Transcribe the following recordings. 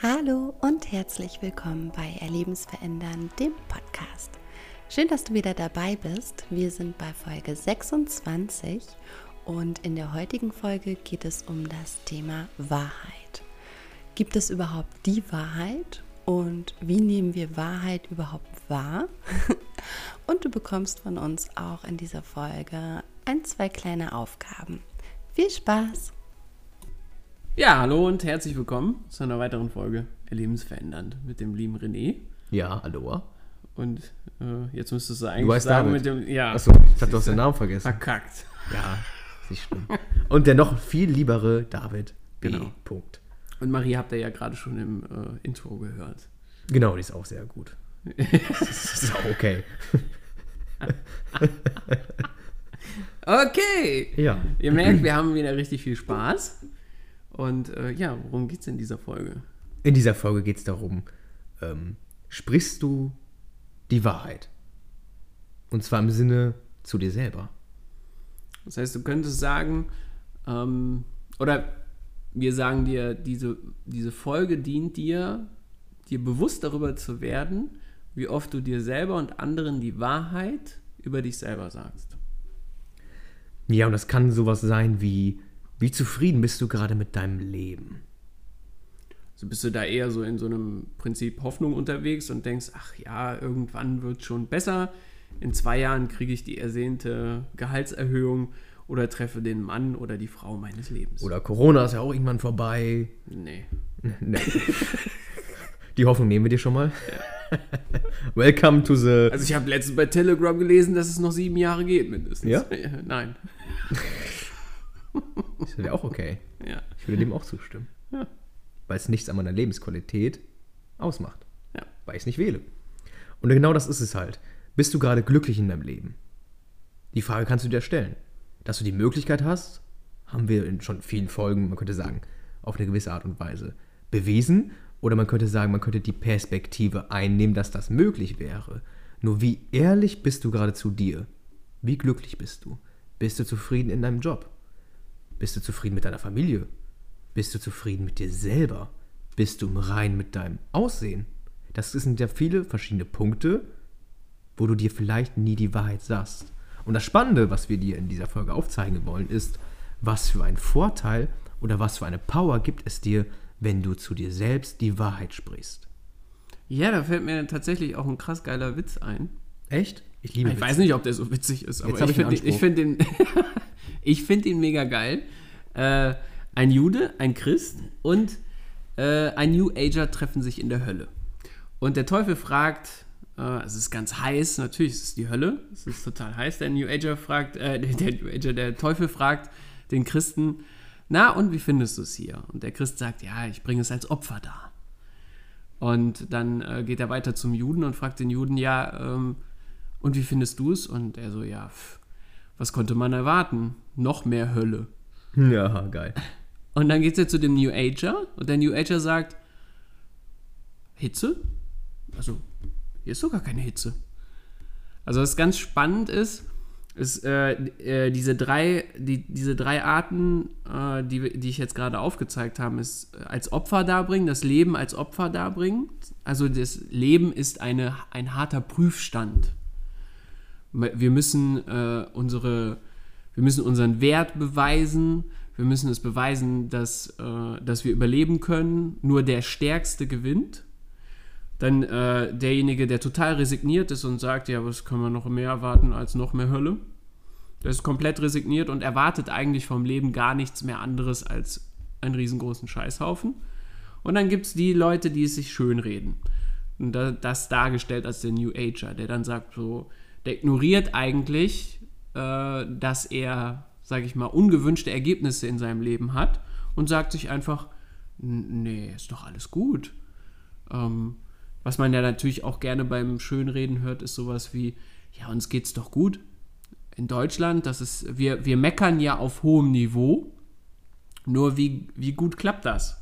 Hallo und herzlich willkommen bei Erlebensverändern, dem Podcast. Schön, dass du wieder dabei bist. Wir sind bei Folge 26 und in der heutigen Folge geht es um das Thema Wahrheit. Gibt es überhaupt die Wahrheit und wie nehmen wir Wahrheit überhaupt wahr? Und du bekommst von uns auch in dieser Folge ein, zwei kleine Aufgaben. Viel Spaß! Ja, hallo und herzlich willkommen zu einer weiteren Folge Erlebensverändernd mit dem lieben René. Ja, hallo. Und äh, jetzt müsstest du eigentlich Du sagen David. mit dem. Ja, Achso, ich hab doch den Namen vergessen. verkackt. Ja, ist nicht schlimm. Und der noch viel liebere David B. Genau. Punkt. Und Marie habt ihr ja gerade schon im äh, Intro gehört. Genau, die ist auch sehr gut. das ist auch okay. Okay! Ja. Ihr merkt, wir haben wieder richtig viel Spaß. Und äh, ja, worum geht's in dieser Folge? In dieser Folge geht es darum, ähm, sprichst du die Wahrheit? Und zwar im Sinne zu dir selber. Das heißt, du könntest sagen, ähm, oder wir sagen dir, diese, diese Folge dient dir, dir bewusst darüber zu werden, wie oft du dir selber und anderen die Wahrheit über dich selber sagst. Ja, und das kann sowas sein wie, wie zufrieden bist du gerade mit deinem Leben? Also bist du da eher so in so einem Prinzip Hoffnung unterwegs und denkst, ach ja, irgendwann wird schon besser. In zwei Jahren kriege ich die ersehnte Gehaltserhöhung oder treffe den Mann oder die Frau meines Lebens. Oder Corona ist ja auch irgendwann vorbei. nee. Nee. Die Hoffnung nehmen wir dir schon mal. Welcome to the. Also ich habe letztens bei Telegram gelesen, dass es noch sieben Jahre geht mindestens. Ja? Nein. Das wäre auch okay. Ja. Ich würde dem auch zustimmen. Ja. Weil es nichts an meiner Lebensqualität ausmacht. Ja. Weil ich es nicht wähle. Und genau das ist es halt. Bist du gerade glücklich in deinem Leben? Die Frage kannst du dir stellen. Dass du die Möglichkeit hast, haben wir in schon vielen Folgen, man könnte sagen, auf eine gewisse Art und Weise bewiesen. Oder man könnte sagen, man könnte die Perspektive einnehmen, dass das möglich wäre. Nur wie ehrlich bist du gerade zu dir? Wie glücklich bist du? Bist du zufrieden in deinem Job? Bist du zufrieden mit deiner Familie? Bist du zufrieden mit dir selber? Bist du im Rein mit deinem Aussehen? Das sind ja viele verschiedene Punkte, wo du dir vielleicht nie die Wahrheit sagst. Und das Spannende, was wir dir in dieser Folge aufzeigen wollen, ist, was für einen Vorteil oder was für eine Power gibt es dir, wenn du zu dir selbst die Wahrheit sprichst. Ja, da fällt mir tatsächlich auch ein krass geiler Witz ein. Echt? Ich liebe Ich weiß nicht, ob der so witzig ist, aber ich ich finde ich find ich find den mega geil. Äh, ein Jude, ein Christ und äh, ein New Ager treffen sich in der Hölle. Und der Teufel fragt, äh, es ist ganz heiß, natürlich ist es die Hölle, es ist total heiß. Der New Ager fragt, äh, der, New Ager, der Teufel fragt den Christen, na und wie findest du es hier? Und der Christ sagt, ja, ich bringe es als Opfer dar. Und dann äh, geht er weiter zum Juden und fragt den Juden, ja, ähm, und wie findest du es? Und er so, ja, pff, was konnte man erwarten? Noch mehr Hölle. Ja, geil. Und dann geht er zu dem New Ager und der New Ager sagt, Hitze? Also, hier ist sogar keine Hitze. Also, was ganz spannend ist, ist äh, äh, diese, drei, die, diese drei Arten, äh, die, die ich jetzt gerade aufgezeigt habe, ist äh, als Opfer darbringen, das Leben als Opfer darbringen. Also das Leben ist eine, ein harter Prüfstand. Wir müssen, äh, unsere, wir müssen unseren Wert beweisen, wir müssen es beweisen, dass, äh, dass wir überleben können. Nur der Stärkste gewinnt. Dann äh, derjenige, der total resigniert ist und sagt, ja, was können wir noch mehr erwarten als noch mehr Hölle? Der ist komplett resigniert und erwartet eigentlich vom Leben gar nichts mehr anderes als einen riesengroßen Scheißhaufen. Und dann gibt es die Leute, die es sich schönreden. Und da, das dargestellt als der New Ager, der dann sagt so, der ignoriert eigentlich, äh, dass er, sage ich mal, ungewünschte Ergebnisse in seinem Leben hat und sagt sich einfach, "N- nee, ist doch alles gut. Ähm, was man ja natürlich auch gerne beim Schönreden hört, ist sowas wie, ja, uns geht's doch gut. In Deutschland, das ist, wir, wir meckern ja auf hohem Niveau, nur wie, wie gut klappt das?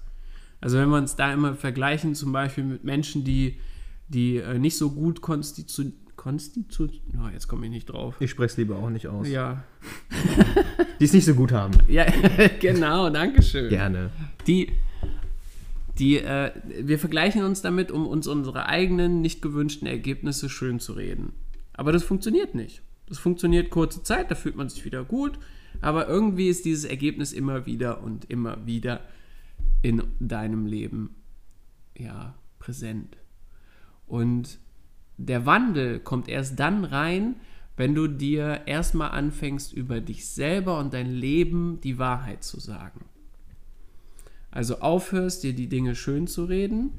Also wenn wir uns da immer vergleichen, zum Beispiel mit Menschen, die, die äh, nicht so gut konstitu... Konstitu... Oh, jetzt komme ich nicht drauf. Ich spreche es lieber auch nicht aus. Ja, Die es nicht so gut haben. ja genau, danke schön. Gerne. Die, Die, äh, wir vergleichen uns damit, um uns unsere eigenen nicht gewünschten Ergebnisse schön zu reden. Aber das funktioniert nicht. Das funktioniert kurze Zeit, da fühlt man sich wieder gut, aber irgendwie ist dieses Ergebnis immer wieder und immer wieder in deinem Leben ja präsent. Und der Wandel kommt erst dann rein, wenn du dir erstmal anfängst, über dich selber und dein Leben die Wahrheit zu sagen. Also aufhörst, dir die Dinge schön zu reden,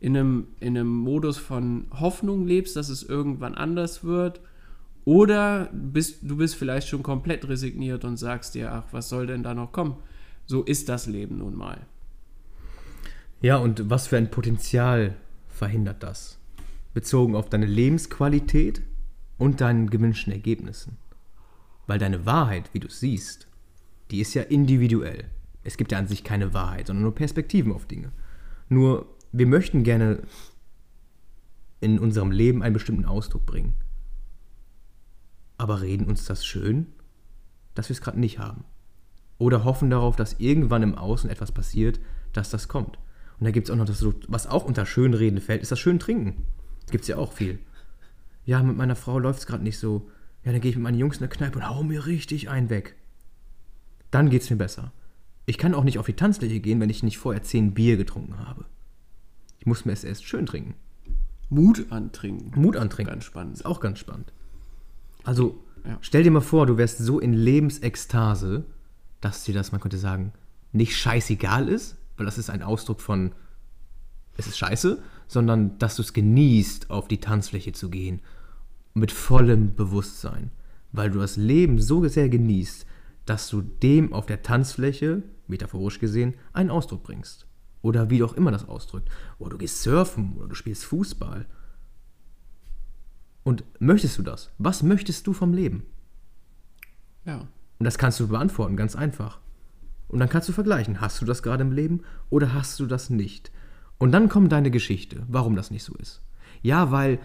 in einem, in einem Modus von Hoffnung lebst, dass es irgendwann anders wird, oder bist, du bist vielleicht schon komplett resigniert und sagst dir, ach, was soll denn da noch kommen? So ist das Leben nun mal. Ja, und was für ein Potenzial verhindert das? Bezogen auf deine Lebensqualität und deinen gewünschten Ergebnissen. Weil deine Wahrheit, wie du siehst, die ist ja individuell. Es gibt ja an sich keine Wahrheit, sondern nur Perspektiven auf Dinge. Nur, wir möchten gerne in unserem Leben einen bestimmten Ausdruck bringen. Aber reden uns das schön, dass wir es gerade nicht haben. Oder hoffen darauf, dass irgendwann im Außen etwas passiert, dass das kommt. Und da gibt es auch noch das, was auch unter Schönreden fällt, ist das schön trinken. Gibt es ja auch viel. Ja, mit meiner Frau läuft es gerade nicht so. Ja, dann gehe ich mit meinen Jungs in der Kneipe und hau mir richtig einen weg. Dann geht es mir besser. Ich kann auch nicht auf die Tanzfläche gehen, wenn ich nicht vorher zehn Bier getrunken habe. Ich muss mir es erst schön trinken. Mut antrinken. Mut antrinken. Ganz spannend. Ist auch ganz spannend. Also, Ja. stell dir mal vor, du wärst so in Lebensekstase, dass dir das, man könnte sagen, nicht scheißegal ist, weil das ist ein Ausdruck von, es ist scheiße, sondern dass du es genießt, auf die Tanzfläche zu gehen. Mit vollem Bewusstsein. Weil du das Leben so sehr genießt, dass du dem auf der Tanzfläche, metaphorisch gesehen, einen Ausdruck bringst. Oder wie du auch immer das ausdrückt. Oder du gehst surfen oder du spielst Fußball. Und möchtest du das? Was möchtest du vom Leben? Ja. Und das kannst du beantworten, ganz einfach. Und dann kannst du vergleichen, hast du das gerade im Leben oder hast du das nicht? Und dann kommt deine Geschichte, warum das nicht so ist. Ja, weil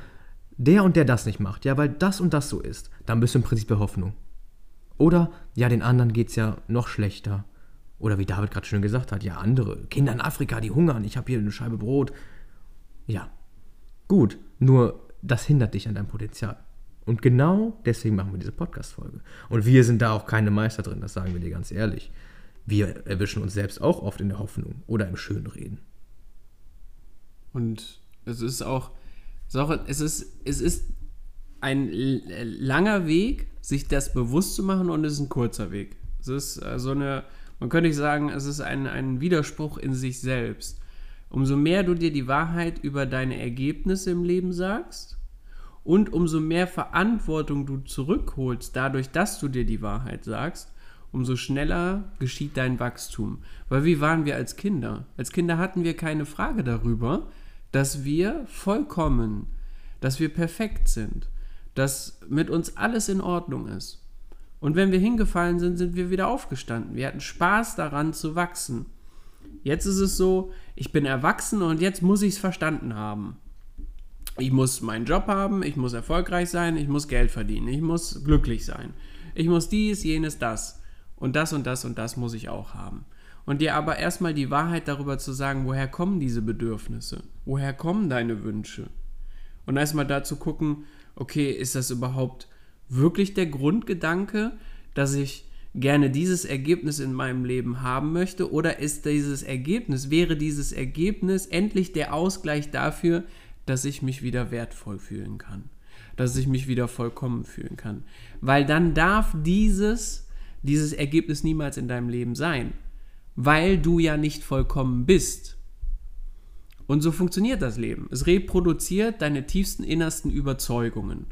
der und der das nicht macht, ja, weil das und das so ist. Dann bist du im Prinzip bei Hoffnung. Oder, ja, den anderen geht es ja noch schlechter. Oder wie David gerade schön gesagt hat, ja, andere, Kinder in Afrika, die hungern, ich habe hier eine Scheibe Brot. Ja, gut, nur das hindert dich an deinem Potenzial. Und genau deswegen machen wir diese Podcast-Folge. Und wir sind da auch keine Meister drin, das sagen wir dir ganz ehrlich. Wir erwischen uns selbst auch oft in der Hoffnung oder im Schönreden. Und es ist auch, es ist, es ist, ein langer Weg, sich das bewusst zu machen und es ist ein kurzer Weg. Es ist äh, so eine, man könnte sagen, es ist ein, ein Widerspruch in sich selbst. Umso mehr du dir die Wahrheit über deine Ergebnisse im Leben sagst und umso mehr Verantwortung du zurückholst, dadurch, dass du dir die Wahrheit sagst, umso schneller geschieht dein Wachstum. Weil wie waren wir als Kinder? Als Kinder hatten wir keine Frage darüber, dass wir vollkommen, dass wir perfekt sind, dass mit uns alles in Ordnung ist. Und wenn wir hingefallen sind, sind wir wieder aufgestanden. Wir hatten Spaß daran zu wachsen. Jetzt ist es so, ich bin erwachsen und jetzt muss ich es verstanden haben. Ich muss meinen Job haben, ich muss erfolgreich sein, ich muss Geld verdienen, ich muss glücklich sein. Ich muss dies, jenes, das. Und das und das und das muss ich auch haben. Und dir aber erstmal die Wahrheit darüber zu sagen, woher kommen diese Bedürfnisse? Woher kommen deine Wünsche? Und erstmal da zu gucken, okay, ist das überhaupt wirklich der Grundgedanke, dass ich gerne dieses Ergebnis in meinem Leben haben möchte? Oder ist dieses Ergebnis, wäre dieses Ergebnis endlich der Ausgleich dafür, dass ich mich wieder wertvoll fühlen kann? Dass ich mich wieder vollkommen fühlen kann? Weil dann darf dieses, dieses Ergebnis niemals in deinem Leben sein. Weil du ja nicht vollkommen bist. Und so funktioniert das Leben. Es reproduziert deine tiefsten innersten Überzeugungen.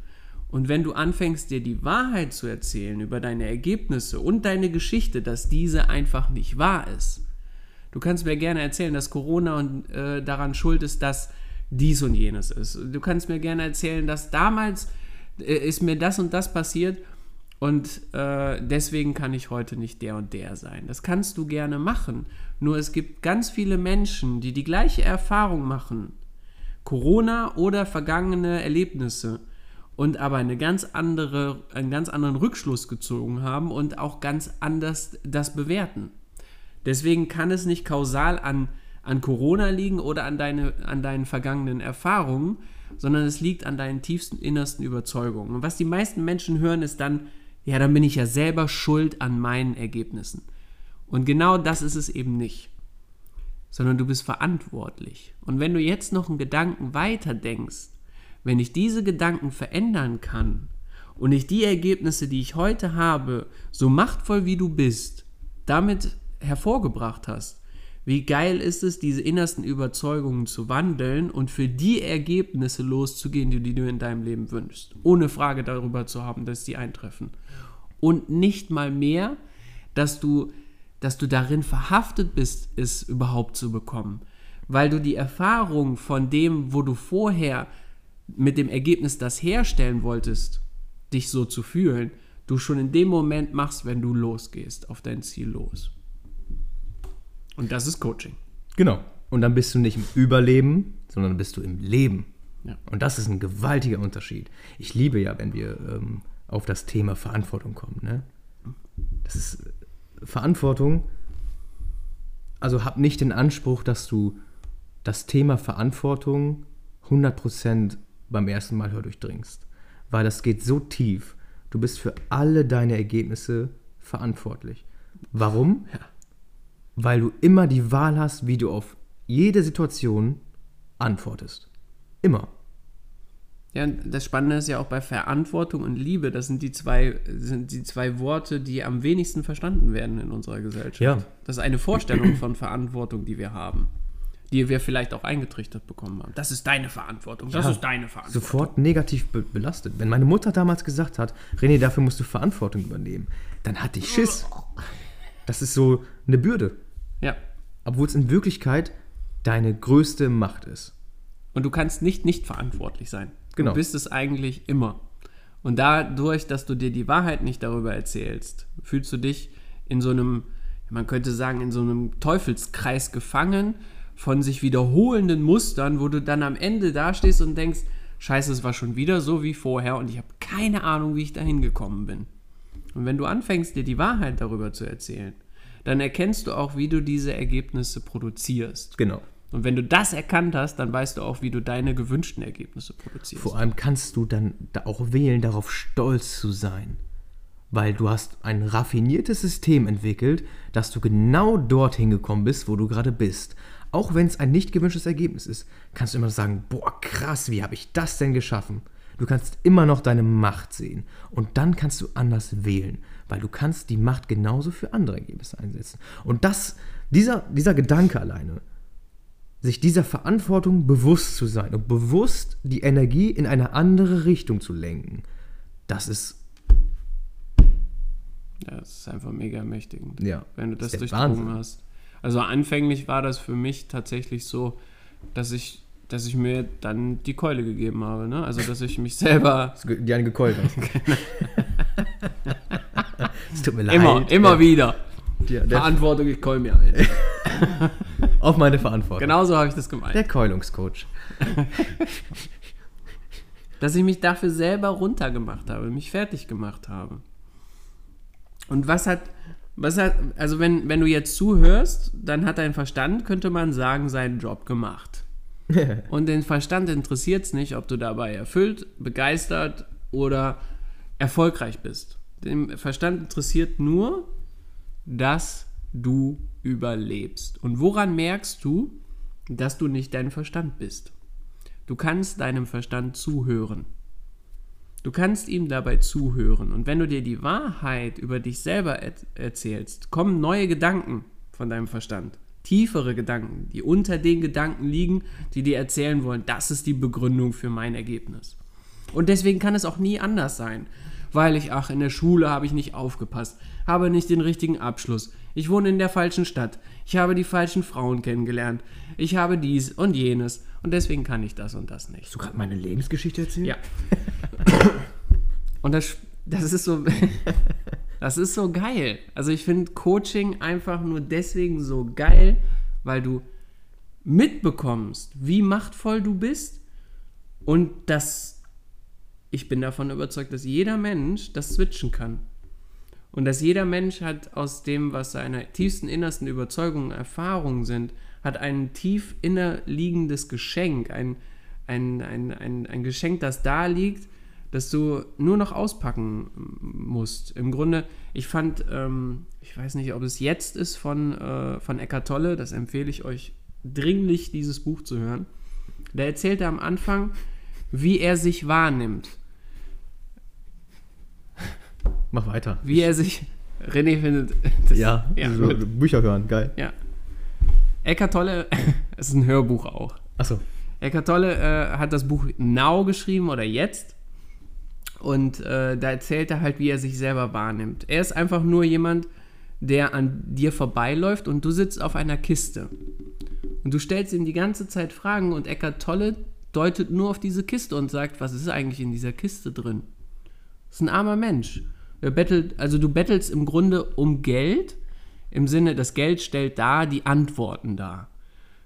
Und wenn du anfängst, dir die Wahrheit zu erzählen über deine Ergebnisse und deine Geschichte, dass diese einfach nicht wahr ist, du kannst mir gerne erzählen, dass Corona und, äh, daran schuld ist, dass dies und jenes ist. Du kannst mir gerne erzählen, dass damals äh, ist mir das und das passiert und äh, deswegen kann ich heute nicht der und der sein. Das kannst du gerne machen. Nur es gibt ganz viele Menschen, die die gleiche Erfahrung machen. Corona oder vergangene Erlebnisse und aber eine ganz andere, einen ganz anderen Rückschluss gezogen haben und auch ganz anders das bewerten. Deswegen kann es nicht kausal an, an Corona liegen oder an, deine, an deinen vergangenen Erfahrungen, sondern es liegt an deinen tiefsten, innersten Überzeugungen. Und was die meisten Menschen hören, ist dann, ja, dann bin ich ja selber schuld an meinen Ergebnissen. Und genau das ist es eben nicht, sondern du bist verantwortlich. Und wenn du jetzt noch einen Gedanken weiter denkst, wenn ich diese Gedanken verändern kann und ich die Ergebnisse, die ich heute habe, so machtvoll wie du bist, damit hervorgebracht hast, wie geil ist es, diese innersten Überzeugungen zu wandeln und für die Ergebnisse loszugehen, die, die du in deinem Leben wünschst. Ohne Frage darüber zu haben, dass die eintreffen. Und nicht mal mehr, dass du, dass du darin verhaftet bist, es überhaupt zu bekommen. Weil du die Erfahrung von dem, wo du vorher mit dem Ergebnis das herstellen wolltest, dich so zu fühlen, du schon in dem Moment machst, wenn du losgehst, auf dein Ziel los. Und das ist Coaching. Genau. Und dann bist du nicht im Überleben, sondern bist du im Leben. Ja. Und das ist ein gewaltiger Unterschied. Ich liebe ja, wenn wir ähm, auf das Thema Verantwortung kommen. Ne? Das ist äh, Verantwortung. Also hab nicht den Anspruch, dass du das Thema Verantwortung 100% beim ersten Mal durchdringst. Weil das geht so tief. Du bist für alle deine Ergebnisse verantwortlich. Warum? Ja. Weil du immer die Wahl hast, wie du auf jede Situation antwortest. Immer. Ja, das Spannende ist ja auch bei Verantwortung und Liebe, das sind die zwei, sind die zwei Worte, die am wenigsten verstanden werden in unserer Gesellschaft. Ja. Das ist eine Vorstellung von Verantwortung, die wir haben, die wir vielleicht auch eingetrichtert bekommen haben. Das ist deine Verantwortung, das Ja. ist deine Verantwortung. Sofort negativ be belastet. Wenn meine Mutter damals gesagt hat, René, dafür musst du Verantwortung übernehmen, dann hatte ich Schiss. Das ist so eine Bürde. Ja. Obwohl es in Wirklichkeit deine größte Macht ist. Und du kannst nicht nicht verantwortlich sein. Genau. Du bist es eigentlich immer. Und dadurch, dass du dir die Wahrheit nicht darüber erzählst, fühlst du dich in so einem, man könnte sagen, in so einem Teufelskreis gefangen von sich wiederholenden Mustern, wo du dann am Ende dastehst und denkst, scheiße, es war schon wieder so wie vorher und ich habe keine Ahnung, wie ich dahin gekommen bin. Und wenn du anfängst, dir die Wahrheit darüber zu erzählen, dann erkennst du auch, wie du diese Ergebnisse produzierst. Genau. Und wenn du das erkannt hast, dann weißt du auch, wie du deine gewünschten Ergebnisse produzierst. Vor allem kannst du dann da auch wählen, darauf stolz zu sein. Weil du hast ein raffiniertes System entwickelt, dass du genau dorthin gekommen bist, wo du gerade bist. Auch wenn es ein nicht gewünschtes Ergebnis ist, kannst du immer sagen, boah, krass, wie habe ich das denn geschaffen? Du kannst immer noch deine Macht sehen. Und dann kannst du anders wählen, weil du kannst die Macht genauso für andere Ergebnisse einsetzen. Und das, dieser, dieser Gedanke alleine, sich dieser Verantwortung bewusst zu sein und bewusst die Energie in eine andere Richtung zu lenken, das ist Ja, das ist einfach mega ermächtigend. Ja, Wenn du das durchdrungen hast. Also anfänglich war das für mich tatsächlich so, dass ich, dass ich mir dann die Keule gegeben habe. Ne? Also dass ich mich selber die einen gekeult hast. es tut mir leid. immer, immer wieder Der, der, Verantwortung, ich keul mir ein. auf meine Verantwortung. Genauso habe ich das gemeint. Der Keulungscoach. dass ich mich dafür selber runtergemacht habe, mich fertig gemacht habe. Und was hat, was hat, also wenn, wenn du jetzt zuhörst, dann hat dein Verstand, könnte man sagen, seinen Job gemacht. Und den Verstand interessiert es nicht, ob du dabei erfüllt, begeistert oder erfolgreich bist. Den Verstand interessiert nur, dass du überlebst. Und woran merkst du, dass du nicht dein Verstand bist? Du kannst deinem Verstand zuhören. Du kannst ihm dabei zuhören. Und wenn du dir die Wahrheit über dich selber er erzählst, kommen neue Gedanken von deinem Verstand. Tiefere Gedanken, die unter den Gedanken liegen, die dir erzählen wollen, das ist die Begründung für mein Ergebnis. Und deswegen kann es auch nie anders sein. Weil ich, ach, in der Schule habe ich nicht aufgepasst, habe nicht den richtigen Abschluss. Ich wohne in der falschen Stadt. Ich habe die falschen Frauen kennengelernt. Ich habe dies und jenes. Und deswegen kann ich das und das nicht. Hast du gerade meine Lebensgeschichte erzählt? Ja. Und das, das ist so, das ist so geil. Also ich finde Coaching einfach nur deswegen so geil, weil du mitbekommst, wie machtvoll du bist und dass ich bin davon überzeugt, dass jeder Mensch das switchen kann. Und dass jeder Mensch hat aus dem, was seine tiefsten, innersten Überzeugungen, Erfahrungen sind, hat ein tief innerliegendes Geschenk, ein, ein, ein, ein, ein Geschenk, das da liegt, das du nur noch auspacken musst. Im Grunde, ich fand, ähm, ich weiß nicht, ob es jetzt ist von, äh, von Eckart Tolle, das empfehle ich euch dringlich, dieses Buch zu hören. Da erzählt er am Anfang, wie er sich wahrnimmt. Mach weiter. Wie er sich. René findet. Das, ja, ja so. Bücher hören, geil. ja. Eckart Tolle, es ist ein Hörbuch auch. Achso. Eckart Tolle äh, hat das Buch Now geschrieben oder jetzt. Und äh, da erzählt er halt, wie er sich selber wahrnimmt. Er ist einfach nur jemand, der an dir vorbeiläuft und du sitzt auf einer Kiste. Und du stellst ihm die ganze Zeit Fragen und Eckart Tolle deutet nur auf diese Kiste und sagt, was ist eigentlich in dieser Kiste drin? Das ist ein armer Mensch. Er bettelt, also du bettelst im Grunde um Geld, im Sinne, das Geld stellt da die Antworten dar.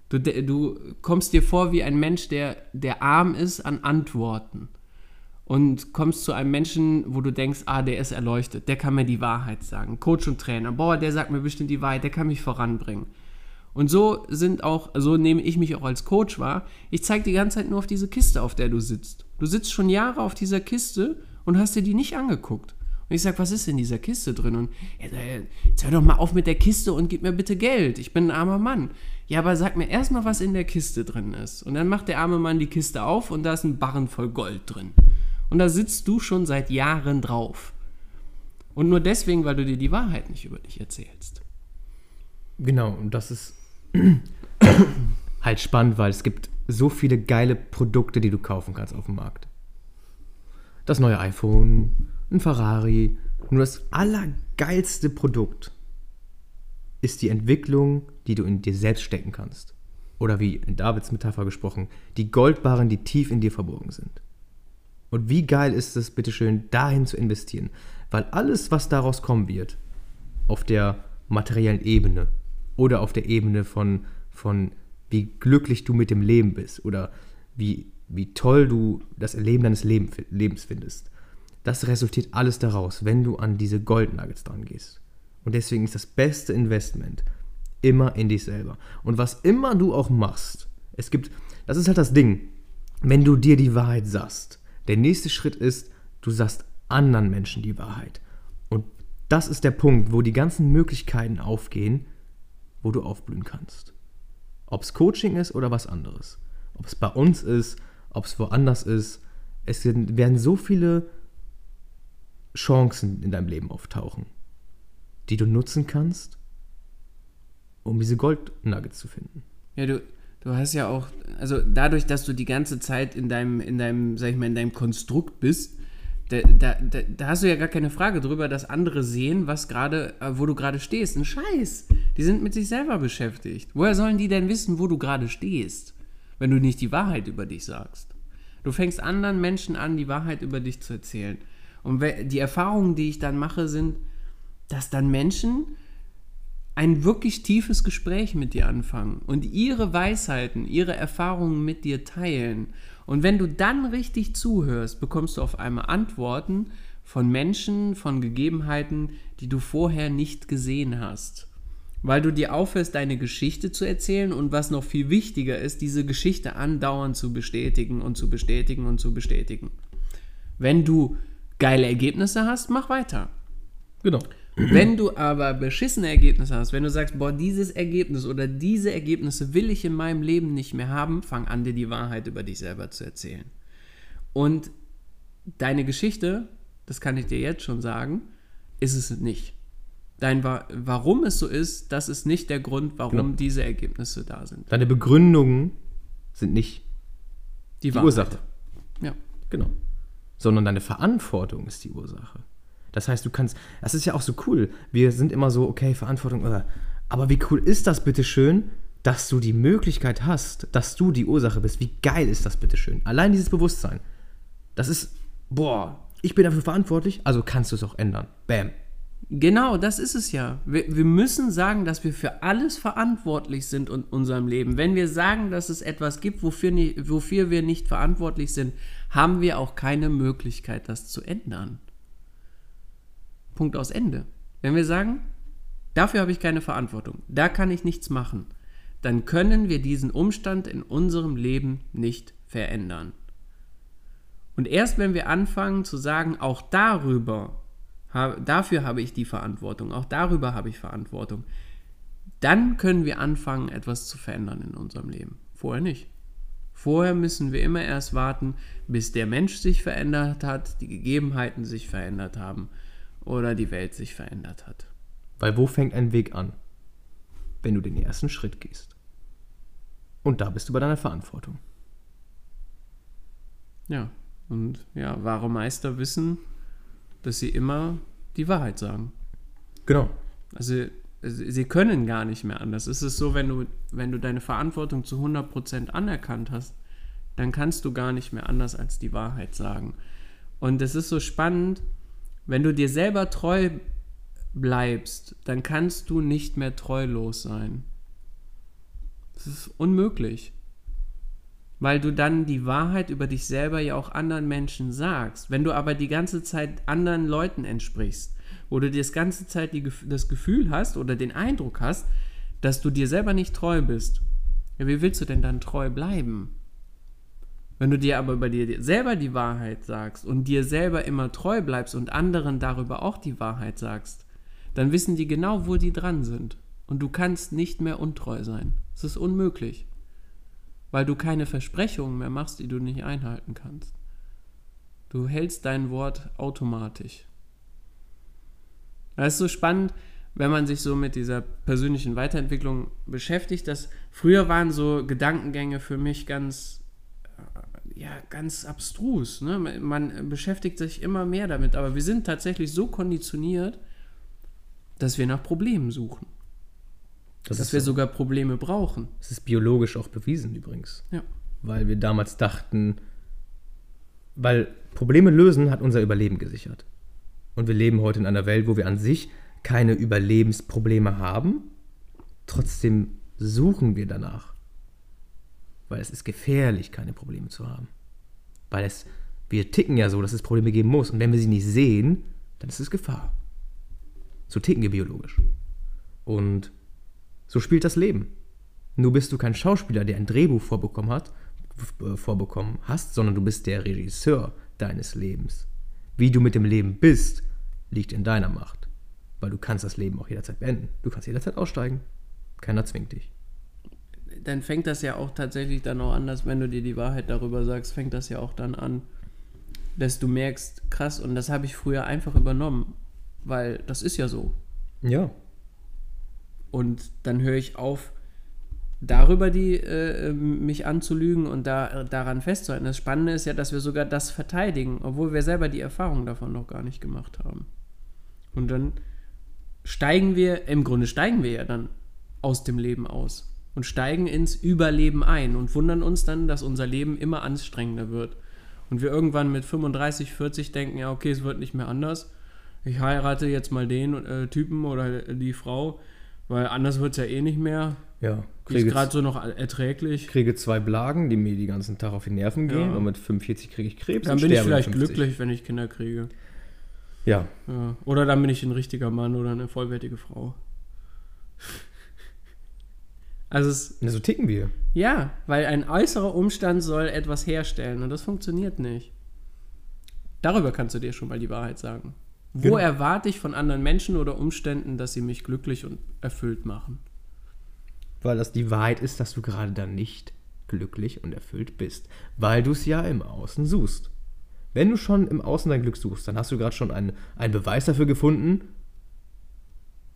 Du, du kommst dir vor wie ein Mensch, der, der arm ist an Antworten. Und kommst zu einem Menschen, wo du denkst, ah, der ist erleuchtet, der kann mir die Wahrheit sagen. Coach und Trainer, boah, der sagt mir bestimmt die Wahrheit, der kann mich voranbringen. Und so sind auch, so nehme ich mich auch als Coach wahr. Ich zeige die ganze Zeit nur auf diese Kiste, auf der du sitzt. Du sitzt schon Jahre auf dieser Kiste und hast dir die nicht angeguckt. Und ich sage, was ist in dieser Kiste drin? Und er sagt, jetzt hör doch mal auf mit der Kiste und gib mir bitte Geld. Ich bin ein armer Mann. Ja, aber sag mir erstmal, was in der Kiste drin ist. Und dann macht der arme Mann die Kiste auf und da ist ein Barren voll Gold drin. Und da sitzt du schon seit Jahren drauf. Und nur deswegen, weil du dir die Wahrheit nicht über dich erzählst. Genau, und das ist halt spannend, weil es gibt so viele geile Produkte, die du kaufen kannst auf dem Markt. Das neue iPhone, ein Ferrari. Nur das allergeilste Produkt ist die Entwicklung, die du in dir selbst stecken kannst. Oder wie in Davids Metapher gesprochen, die Goldbarren, die tief in dir verborgen sind. Und wie geil ist es, bitteschön, dahin zu investieren? Weil alles, was daraus kommen wird, auf der materiellen Ebene oder auf der Ebene von, von wie glücklich du mit dem Leben bist oder wie, wie toll du das Erleben deines Leben, Lebens findest, das resultiert alles daraus, wenn du an diese Goldnuggets dran gehst. Und deswegen ist das beste Investment immer in dich selber. Und was immer du auch machst, es gibt, das ist halt das Ding, wenn du dir die Wahrheit sagst, der nächste Schritt ist, du sagst anderen Menschen die Wahrheit. Und das ist der Punkt, wo die ganzen Möglichkeiten aufgehen, wo du aufblühen kannst. Ob es Coaching ist oder was anderes. Ob es bei uns ist, ob es woanders ist. Es werden so viele Chancen in deinem Leben auftauchen, die du nutzen kannst, um diese Goldnuggets zu finden. Ja, du, du hast ja auch, also dadurch, dass du die ganze Zeit in deinem, in deinem, sag ich mal, in deinem Konstrukt bist, da, da, da, da hast du ja gar keine Frage drüber, dass andere sehen, was gerade, äh, wo du gerade stehst. Ein Scheiß. Die sind mit sich selber beschäftigt. Woher sollen die denn wissen, wo du gerade stehst, wenn du nicht die Wahrheit über dich sagst? Du fängst anderen Menschen an, die Wahrheit über dich zu erzählen. Und die Erfahrungen, die ich dann mache, sind, dass dann Menschen ein wirklich tiefes Gespräch mit dir anfangen und ihre Weisheiten, ihre Erfahrungen mit dir teilen. Und wenn du dann richtig zuhörst, bekommst du auf einmal Antworten von Menschen, von Gegebenheiten, die du vorher nicht gesehen hast. Weil du dir aufhörst, deine Geschichte zu erzählen und was noch viel wichtiger ist, diese Geschichte andauernd zu bestätigen und zu bestätigen und zu bestätigen. Wenn du geile Ergebnisse hast, mach weiter. Genau. Wenn du aber beschissene Ergebnisse hast, wenn du sagst, boah, dieses Ergebnis oder diese Ergebnisse will ich in meinem Leben nicht mehr haben, fang an, dir die Wahrheit über dich selber zu erzählen. Und deine Geschichte, das kann ich dir jetzt schon sagen, ist es nicht. Dein Wa Warum es so ist, das ist nicht der Grund, warum Genau. diese Ergebnisse da sind. Deine Begründungen sind nicht Die, die Ursache. Ja. Genau. Sondern deine Verantwortung ist die Ursache. Das heißt, du kannst, das ist ja auch so cool. Wir sind immer so, okay, Verantwortung, äh, aber wie cool ist das bitte schön, dass du die Möglichkeit hast, dass du die Ursache bist. Wie geil ist das bitte schön? Allein dieses Bewusstsein. Das ist, boah, ich bin dafür verantwortlich, also kannst du es auch ändern. Bam. Genau, das ist es ja. Wir, wir müssen sagen, dass wir für alles verantwortlich sind in unserem Leben. Wenn wir sagen, dass es etwas gibt, wofür, ni- wofür wir nicht verantwortlich sind, haben wir auch keine Möglichkeit, das zu ändern. Punkt aus Ende. wenn wir sagen, dafür habe ich keine Verantwortung, da kann ich nichts machen, dann können wir diesen Umstand in unserem Leben nicht verändern. Und erst wenn wir anfangen zu sagen, auch darüber, dafür habe ich die Verantwortung, auch darüber habe ich Verantwortung, dann können wir anfangen, etwas zu verändern in unserem Leben. Vorher nicht. Vorher müssen wir immer erst warten, bis der Mensch sich verändert hat, die Gegebenheiten sich verändert haben oder die Welt sich verändert hat. Weil wo fängt ein Weg an? Wenn du den ersten Schritt gehst. Und da bist du bei deiner Verantwortung. Ja, und ja, wahre Meister wissen, dass sie immer die Wahrheit sagen. Genau. Also sie können gar nicht mehr anders. Es ist so, wenn du, wenn du deine Verantwortung zu 100% anerkannt hast, dann kannst du gar nicht mehr anders als die Wahrheit sagen. Und es ist so spannend, wenn du dir selber treu bleibst, dann kannst du nicht mehr treulos sein. Das ist unmöglich. Weil du dann die Wahrheit über dich selber ja auch anderen Menschen sagst. Wenn du aber die ganze Zeit anderen Leuten entsprichst, wo du dir das ganze Zeit die, das Gefühl hast oder den Eindruck hast, dass du dir selber nicht treu bist, ja, wie willst du denn dann treu bleiben? Wenn du dir aber bei dir selber die Wahrheit sagst und dir selber immer treu bleibst und anderen darüber auch die Wahrheit sagst, dann wissen die genau, wo die dran sind. Und du kannst nicht mehr untreu sein. Es ist unmöglich. Weil du keine Versprechungen mehr machst, die du nicht einhalten kannst. Du hältst dein Wort automatisch. Das ist so spannend, wenn man sich so mit dieser persönlichen Weiterentwicklung beschäftigt, dass früher waren so Gedankengänge für mich ganz, ja, ganz abstrus. Ne? Man beschäftigt sich immer mehr damit, aber wir sind tatsächlich so konditioniert, dass wir nach Problemen suchen. Das dass wir so. sogar Probleme brauchen. Das ist biologisch auch bewiesen übrigens. Ja. Weil wir damals dachten, weil Probleme lösen hat unser Überleben gesichert. Und wir leben heute in einer Welt, wo wir an sich keine Überlebensprobleme haben. Trotzdem suchen wir danach. Weil es ist gefährlich, keine Probleme zu haben. Weil es, wir ticken ja so, dass es Probleme geben muss. Und wenn wir sie nicht sehen, dann ist es Gefahr. So ticken wir biologisch. Und so spielt das Leben. Nur bist du kein Schauspieler, der ein Drehbuch vorbekommen hat, vorbekommen hast, sondern du bist der Regisseur deines Lebens. Wie du mit dem Leben bist, liegt in deiner Macht. Weil du kannst das Leben auch jederzeit beenden. Du kannst jederzeit aussteigen. Keiner zwingt dich. Dann fängt das ja auch tatsächlich dann auch anders, wenn du dir die Wahrheit darüber sagst, fängt das ja auch dann an, dass du merkst, krass, und das habe ich früher einfach übernommen, weil das ist ja so. Ja. Und dann höre ich auf, darüber die, äh, mich anzulügen und da, daran festzuhalten. Das Spannende ist ja, dass wir sogar das verteidigen, obwohl wir selber die Erfahrung davon noch gar nicht gemacht haben. Und dann steigen wir, im Grunde steigen wir ja dann aus dem Leben aus und steigen ins Überleben ein und wundern uns dann, dass unser Leben immer anstrengender wird. Und wir irgendwann mit 35, 40 denken, ja, okay, es wird nicht mehr anders. Ich heirate jetzt mal den äh, Typen oder die Frau, weil anders wird es ja eh nicht mehr. Ja. Kriege ist gerade so noch erträglich. Kriege zwei Blagen, die mir den ganzen Tag auf die Nerven gehen. Ja. Und mit 45 kriege ich Krebs. Dann bin ich vielleicht glücklich, wenn ich Kinder kriege. Ja. ja. Oder dann bin ich ein richtiger Mann oder eine vollwertige Frau. Also es, Na, so ticken wir. Ja, weil ein äußerer Umstand soll etwas herstellen und das funktioniert nicht. Darüber kannst du dir schon mal die Wahrheit sagen. Wo genau. erwarte ich von anderen Menschen oder Umständen, dass sie mich glücklich und erfüllt machen? weil das die Wahrheit ist, dass du gerade dann nicht glücklich und erfüllt bist, weil du es ja im Außen suchst. Wenn du schon im Außen dein Glück suchst, dann hast du gerade schon einen, einen Beweis dafür gefunden,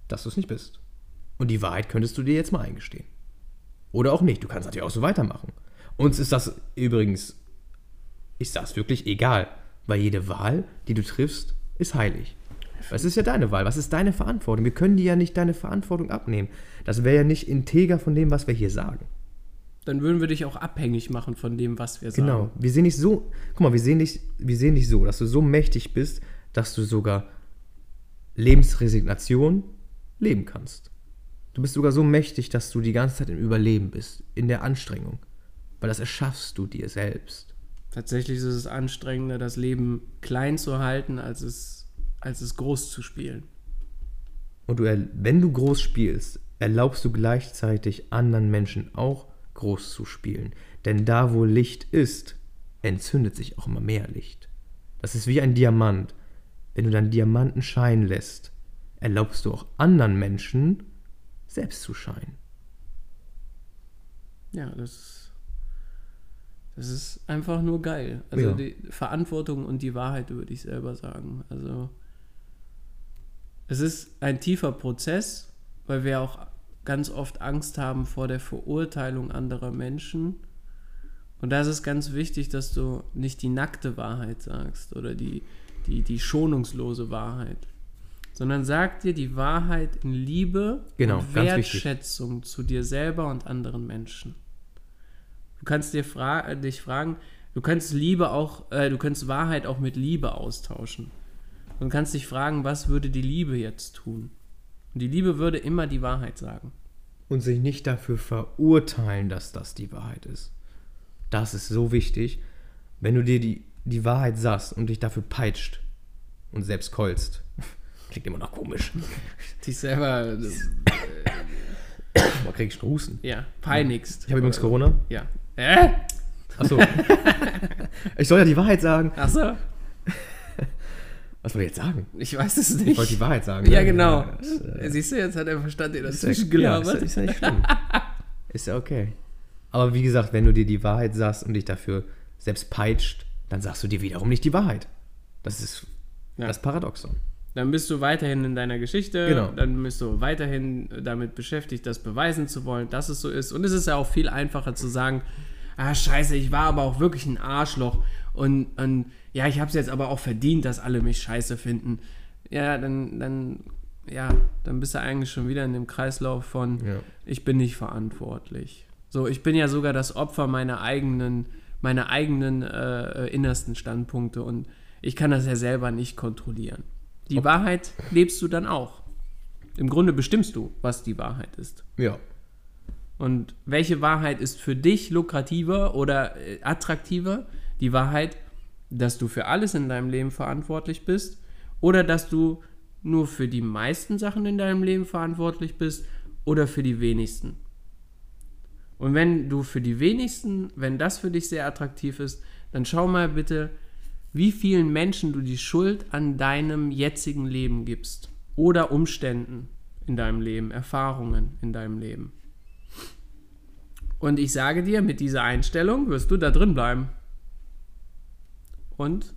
dass du es nicht bist. Und die Wahrheit könntest du dir jetzt mal eingestehen. Oder auch nicht. Du kannst natürlich auch so weitermachen. Uns ist das übrigens, ist das wirklich egal, weil jede Wahl, die du triffst, ist heilig. Es ist ja deine Wahl. Was ist deine Verantwortung? Wir können dir ja nicht deine Verantwortung abnehmen. Das wäre ja nicht integer von dem, was wir hier sagen. Dann würden wir dich auch abhängig machen von dem, was wir sagen. Genau. Wir sehen dich so, guck mal, wir sehen dich, wir sehen dich so, dass du so mächtig bist, dass du sogar Lebensresignation leben kannst. Du bist sogar so mächtig, dass du die ganze Zeit im Überleben bist, in der Anstrengung. Weil das erschaffst du dir selbst. Tatsächlich ist es anstrengender, das Leben klein zu halten, als es als es groß zu spielen. Und du, wenn du groß spielst, erlaubst du gleichzeitig anderen Menschen auch groß zu spielen. Denn da, wo Licht ist, entzündet sich auch immer mehr Licht. Das ist wie ein Diamant. Wenn du deinen Diamanten scheinen lässt, erlaubst du auch anderen Menschen selbst zu scheinen. Ja, das, das ist einfach nur geil. Also Ja. die Verantwortung und die Wahrheit würde ich selber sagen. Also es ist ein tiefer Prozess, weil wir auch ganz oft Angst haben vor der Verurteilung anderer Menschen. Und da ist es ganz wichtig, dass du nicht die nackte Wahrheit sagst oder die, die, die schonungslose Wahrheit, sondern sag dir die Wahrheit in Liebe Genau, und. Wertschätzung zu dir selber und anderen Menschen. Du kannst dir fra äh, dich fragen, du kannst Liebe auch, äh, du kannst Wahrheit auch mit Liebe austauschen. Und kannst dich fragen, was würde die Liebe jetzt tun? Und die Liebe würde immer die Wahrheit sagen. Und sich nicht dafür verurteilen, dass das die Wahrheit ist. Das ist so wichtig. Wenn du dir die, die Wahrheit sagst und dich dafür peitscht und selbst keulst. Klingt immer noch komisch. Dich selber, Man kriegt Strußen. ja, peinigst. Ich habe übrigens Corona. Ja. Äh? Achso. ich soll ja die Wahrheit sagen. Achso, Was soll ich jetzt sagen? ich weiß es Ich nicht. wollte die Wahrheit sagen. Ja, ne? genau. das, äh, Siehst du, jetzt hat der Verstand dir ja, dazwischen ja, ist, ja, gelabert. ist ja nicht schlimm. ist ja okay. Aber wie gesagt, wenn du dir die Wahrheit sagst und dich dafür selbst peitscht, dann sagst du dir wiederum nicht die Wahrheit. Das ist Ja. das Paradoxon. Dann bist du weiterhin in deiner Geschichte, Genau. dann bist du weiterhin damit beschäftigt, das beweisen zu wollen, dass es so ist. Und es ist ja auch viel einfacher zu sagen, ah scheiße, ich war aber auch wirklich ein Arschloch und, und ja, ich habe es jetzt aber auch verdient, dass alle mich scheiße finden. Ja, dann, dann, ja, dann bist du eigentlich schon wieder in dem Kreislauf von, Ja. ich bin nicht verantwortlich. So, ich bin ja sogar das Opfer meiner eigenen, meiner eigenen äh, äh, innersten Standpunkte und ich kann das ja selber nicht kontrollieren. Die Wahrheit lebst du dann auch. Im Grunde bestimmst du, was die Wahrheit ist. Ja. Und welche Wahrheit ist für dich lukrativer oder äh, attraktiver? Die Wahrheit, dass du für alles in deinem Leben verantwortlich bist oder dass du nur für die meisten Sachen in deinem Leben verantwortlich bist oder für die wenigsten. Und wenn du für die wenigsten, wenn das für dich sehr attraktiv ist, dann schau mal bitte, wie vielen Menschen du die Schuld an deinem jetzigen Leben gibst oder Umständen in deinem Leben, Erfahrungen in deinem Leben. Und ich sage dir, mit dieser Einstellung wirst du da drin bleiben. Und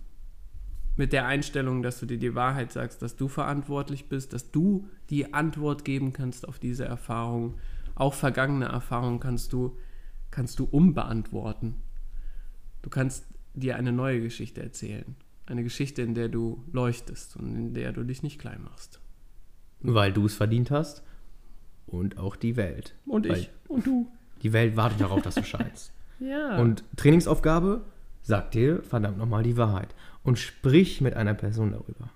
mit der Einstellung, dass du dir die Wahrheit sagst, dass du verantwortlich bist, dass du die Antwort geben kannst auf diese Erfahrung. Auch vergangene Erfahrungen kannst du, kannst du umbeantworten. Du kannst dir eine neue Geschichte erzählen. Eine Geschichte, in der du leuchtest und in der du dich nicht klein machst. Weil du es verdient hast und auch die Welt. Und Weil ich. Und du. Die Welt wartet darauf, dass du scheinst. Ja. Und Trainingsaufgabe, sag dir verdammt nochmal die Wahrheit. Und sprich mit einer Person darüber.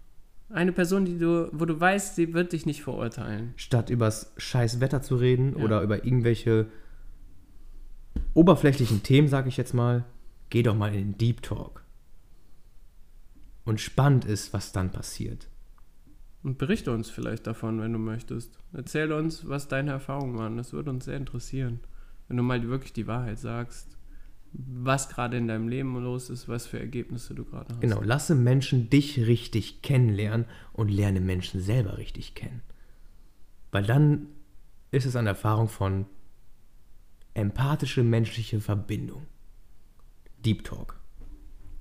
Eine Person, die du, wo du weißt, sie wird dich nicht verurteilen. Statt übers scheiß Wetter zu reden Ja. oder über irgendwelche oberflächlichen Themen, sag ich jetzt mal, geh doch mal in den Deep Talk. Und spannend ist, was dann passiert. Und berichte uns vielleicht davon, wenn du möchtest. Erzähl uns, was deine Erfahrungen waren. Das würde uns sehr interessieren. Wenn du mal wirklich die Wahrheit sagst, was gerade in deinem Leben los ist, was für Ergebnisse du gerade hast. Genau, lasse Menschen dich richtig kennenlernen und lerne Menschen selber richtig kennen. Weil dann ist es eine Erfahrung von empathische menschliche Verbindung. Deep Talk.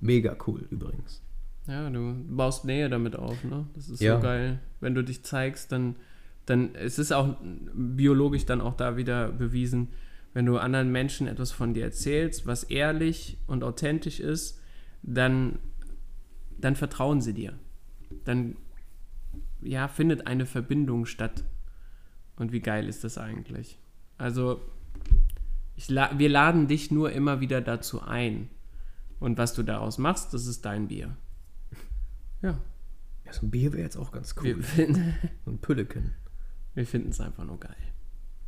Mega cool übrigens. Ja, du baust Nähe damit auf, ne? Das ist Ja. so geil. Wenn du dich zeigst, dann, dann es ist auch biologisch dann auch da wieder bewiesen, wenn du anderen Menschen etwas von dir erzählst, was ehrlich und authentisch ist, dann, dann vertrauen sie dir. Dann ja, findet eine Verbindung statt. Und wie geil ist das eigentlich? Also, la wir laden dich nur immer wieder dazu ein. Und was du daraus machst, das ist dein Bier. Ja, Ja, so ein Bier wäre jetzt auch ganz cool. so ein Pülleken. wir finden es einfach nur geil.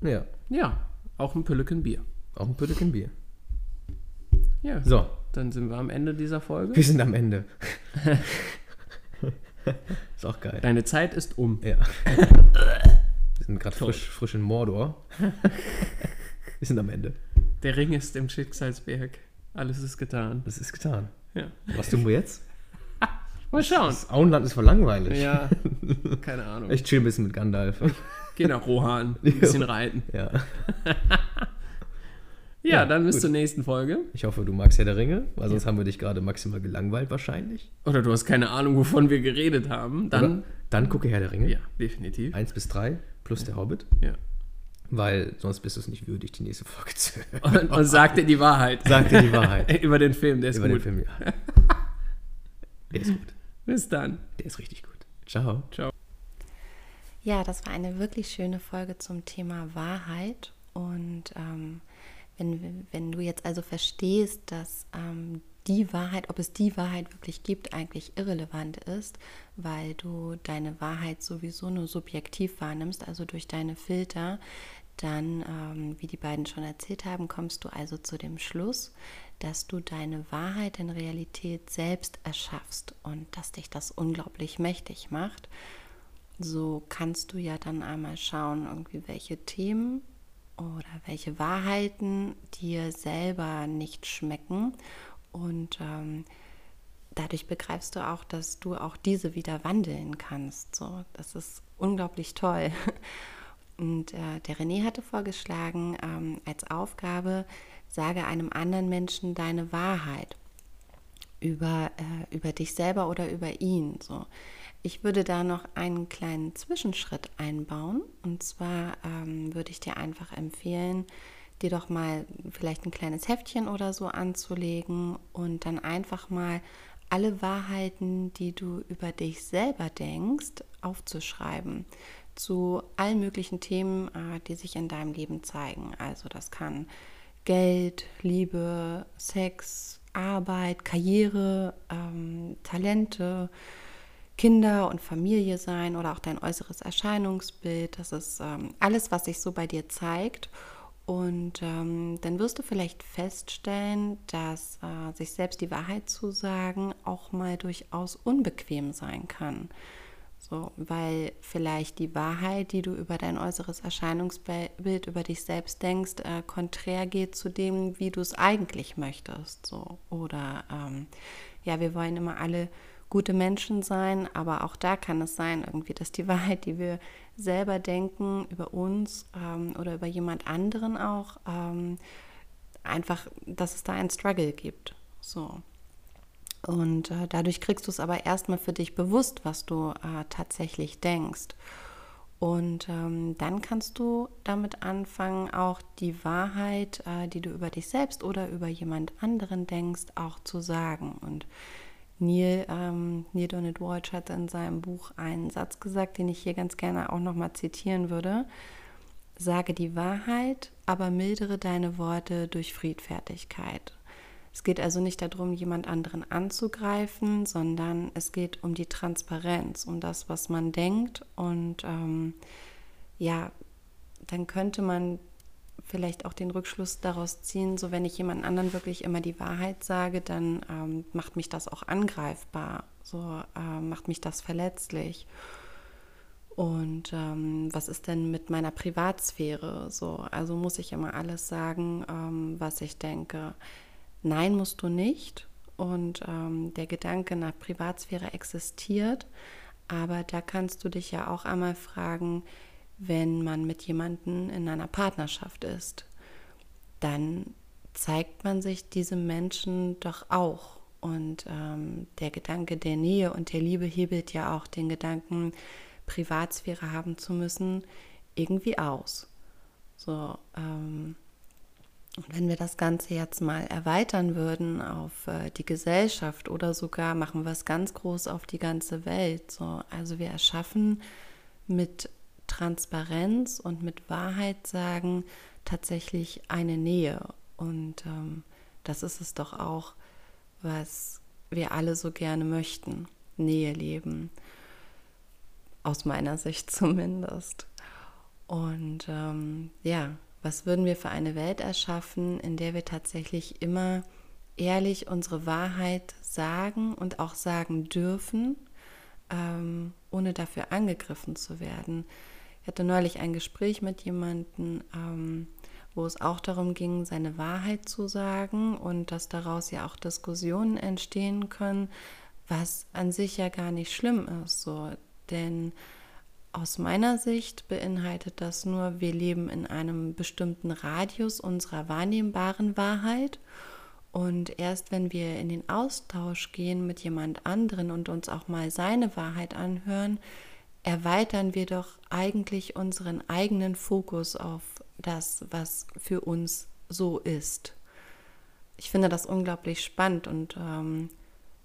Ja, Ja, auch ein Pülleken Bier. auch ein Pülleken Bier. Ja, So, dann sind wir am Ende dieser Folge. wir sind am Ende. Ist auch geil. Deine Zeit ist um. Ja. Wir sind gerade frisch, frisch in Mordor. Wir sind am Ende. Der Ring ist im Schicksalsberg. Alles ist getan. Das ist getan. Ja. Was tun wir jetzt? Mal schauen. Das Auenland ist voll langweilig. Ja, keine Ahnung. Ich chill ein bisschen mit Gandalf. Geh nach Rohan, ein bisschen reiten. Ja. Ja, Ja, dann bis gut. zur nächsten Folge. Ich hoffe, du magst Herr der Ringe, weil sonst haben wir dich gerade maximal gelangweilt wahrscheinlich. Oder du hast keine Ahnung, wovon wir geredet haben. Dann, Oder? Dann gucke Herr der Ringe. ja, definitiv. Eins bis drei plus der Hobbit. Ja. Weil sonst bist du es nicht würdig, die nächste Folge zu hören. Und, und sag dir die Wahrheit. Sag dir die Wahrheit. Über den Film, der ist Über gut. den Film, ja. Der ist gut. Bis dann. Der ist richtig gut. Ciao. Ciao. Ja, das war eine wirklich schöne Folge zum Thema Wahrheit. Und ähm, wenn, wenn du jetzt also verstehst, dass ähm, die Wahrheit, ob es die Wahrheit wirklich gibt, eigentlich irrelevant ist, weil du deine Wahrheit sowieso nur subjektiv wahrnimmst, also durch deine Filter, dann, ähm, wie die beiden schon erzählt haben, kommst du also zu dem Schluss, dass du deine Wahrheit in Realität selbst erschaffst und dass dich das unglaublich mächtig macht so kannst du ja dann einmal schauen, irgendwie welche Themen oder welche Wahrheiten dir selber nicht schmecken. Und ähm, dadurch begreifst du auch, dass du auch diese wieder wandeln kannst. So, das ist unglaublich toll. Und äh, der René hatte vorgeschlagen, ähm, als Aufgabe, sage einem anderen Menschen deine Wahrheit über, äh, über dich selber oder über ihn. So. Ich würde da noch einen kleinen Zwischenschritt einbauen. Und zwar ähm, würde ich dir einfach empfehlen, dir doch mal vielleicht ein kleines Heftchen oder so anzulegen und dann einfach mal alle Wahrheiten, die du über dich selber denkst, aufzuschreiben zu allen möglichen Themen, äh, die sich in deinem Leben zeigen. Also das kann Geld, Liebe, Sex, Arbeit, Karriere, ähm, Talente, Kinder und Familie sein oder auch dein äußeres Erscheinungsbild. Das ist ähm, alles, was sich so bei dir zeigt. Und ähm, dann wirst du vielleicht feststellen, dass äh, sich selbst die Wahrheit zu sagen auch mal durchaus unbequem sein kann. So, weil vielleicht die Wahrheit, die du über dein äußeres Erscheinungsbild, über dich selbst denkst, äh, konträr geht zu dem, wie du es eigentlich möchtest. So. Oder ähm, ja, wir wollen immer alle gute Menschen sein, aber auch da kann es sein, irgendwie, dass die Wahrheit, die wir selber denken über uns ähm, oder über jemand anderen auch, ähm, einfach, dass es da einen Struggle gibt. So. Und äh, dadurch kriegst du es aber erstmal für dich bewusst, was du äh, tatsächlich denkst. Und ähm, dann kannst du damit anfangen, auch die Wahrheit, äh, die du über dich selbst oder über jemand anderen denkst, auch zu sagen. Und Neil, ähm, Neil Donald Walsh hat in seinem Buch einen Satz gesagt, den ich hier ganz gerne auch nochmal zitieren würde. Sage die Wahrheit, aber mildere deine Worte durch Friedfertigkeit. Es geht also nicht darum, jemand anderen anzugreifen, sondern es geht um die Transparenz, um das, was man denkt. Und ähm, ja, dann könnte man vielleicht auch den Rückschluss daraus ziehen, so wenn ich jemand anderen wirklich immer die Wahrheit sage, dann ähm, macht mich das auch angreifbar, so äh, macht mich das verletzlich. Und ähm, was ist denn mit meiner Privatsphäre? So, also muss ich immer alles sagen, ähm, was ich denke. Nein, musst du nicht. Und ähm, der Gedanke nach Privatsphäre existiert. Aber da kannst du dich ja auch einmal fragen, wenn man mit jemandem in einer Partnerschaft ist, dann zeigt man sich diesem Menschen doch auch. Und ähm, der Gedanke der Nähe und der Liebe hebelt ja auch den Gedanken, Privatsphäre haben zu müssen, irgendwie aus. So, ähm, und wenn wir das Ganze jetzt mal erweitern würden auf äh, die Gesellschaft oder sogar machen wir es ganz groß auf die ganze Welt. So, also wir erschaffen mit Transparenz und mit Wahrheit sagen tatsächlich eine Nähe. Und ähm, das ist es doch auch, was wir alle so gerne möchten. Nähe leben. Aus meiner Sicht zumindest. Und ähm, ja, was würden wir für eine Welt erschaffen, in der wir tatsächlich immer ehrlich unsere Wahrheit sagen und auch sagen dürfen, ähm, ohne dafür angegriffen zu werden. Ich hatte neulich ein Gespräch mit jemandem, ähm, wo es auch darum ging, seine Wahrheit zu sagen und dass daraus ja auch Diskussionen entstehen können, was an sich ja gar nicht schlimm ist. So. Denn aus meiner Sicht beinhaltet das nur, wir leben in einem bestimmten Radius unserer wahrnehmbaren Wahrheit. Und erst wenn wir in den Austausch gehen mit jemand anderen und uns auch mal seine Wahrheit anhören, erweitern wir doch eigentlich unseren eigenen Fokus auf das, was für uns so ist. Ich finde das unglaublich spannend und ähm,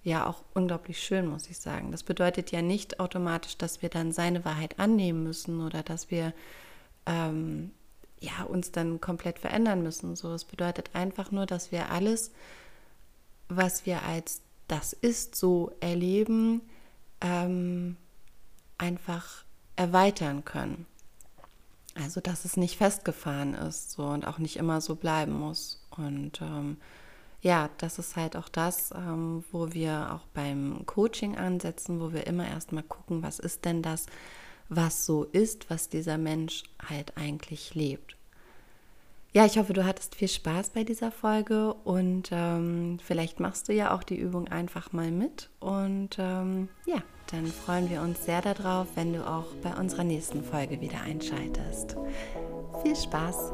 ja auch unglaublich schön, muss ich sagen. Das bedeutet ja nicht automatisch, dass wir dann seine Wahrheit annehmen müssen oder dass wir ähm, ja, uns dann komplett verändern müssen. So, es bedeutet einfach nur, dass wir alles, was wir als das ist, so erleben, ähm, einfach erweitern können. Also, dass es nicht festgefahren ist so, und auch nicht immer so bleiben muss. Und ähm, ja, das ist halt auch das, ähm, wo wir auch beim Coaching ansetzen, wo wir immer erstmal gucken, was ist denn das, was so ist, was dieser Mensch halt eigentlich lebt. Ja, ich hoffe, du hattest viel Spaß bei dieser Folge und ähm, vielleicht machst du ja auch die Übung einfach mal mit. Und ähm, ja, dann freuen wir uns sehr darauf, wenn du auch bei unserer nächsten Folge wieder einschaltest. Viel Spaß!